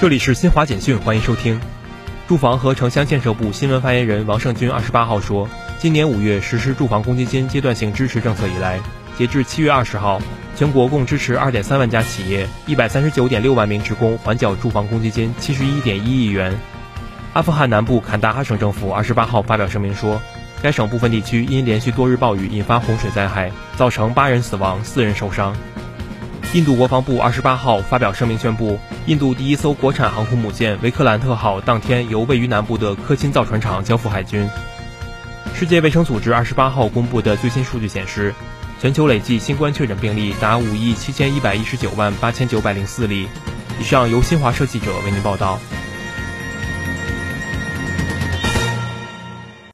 这里是新华简讯，欢迎收听。住房和城乡建设部新闻发言人王胜军二十八号说，今年五月实施住房公积金阶段性支持政策以来，截至七月二十号，全国共支持二点三万家企业、一百三十九点六万名职工缓缴住房公积金七十一点一亿元。阿富汗南部坎大哈省政府二十八号发表声明说，该省部分地区因连续多日暴雨引发洪水灾害，造成八人死亡、四人受伤。印度国防部二十八号发表声明宣布，印度第一艘国产航空母舰“维克兰特号”当天由位于南部的科钦造船厂交付海军。世界卫生组织二十八号公布的最新数据显示，全球累计新冠确诊病例达五亿七千一百一十九万八千九百零四例。以上由新华社记者为您报道。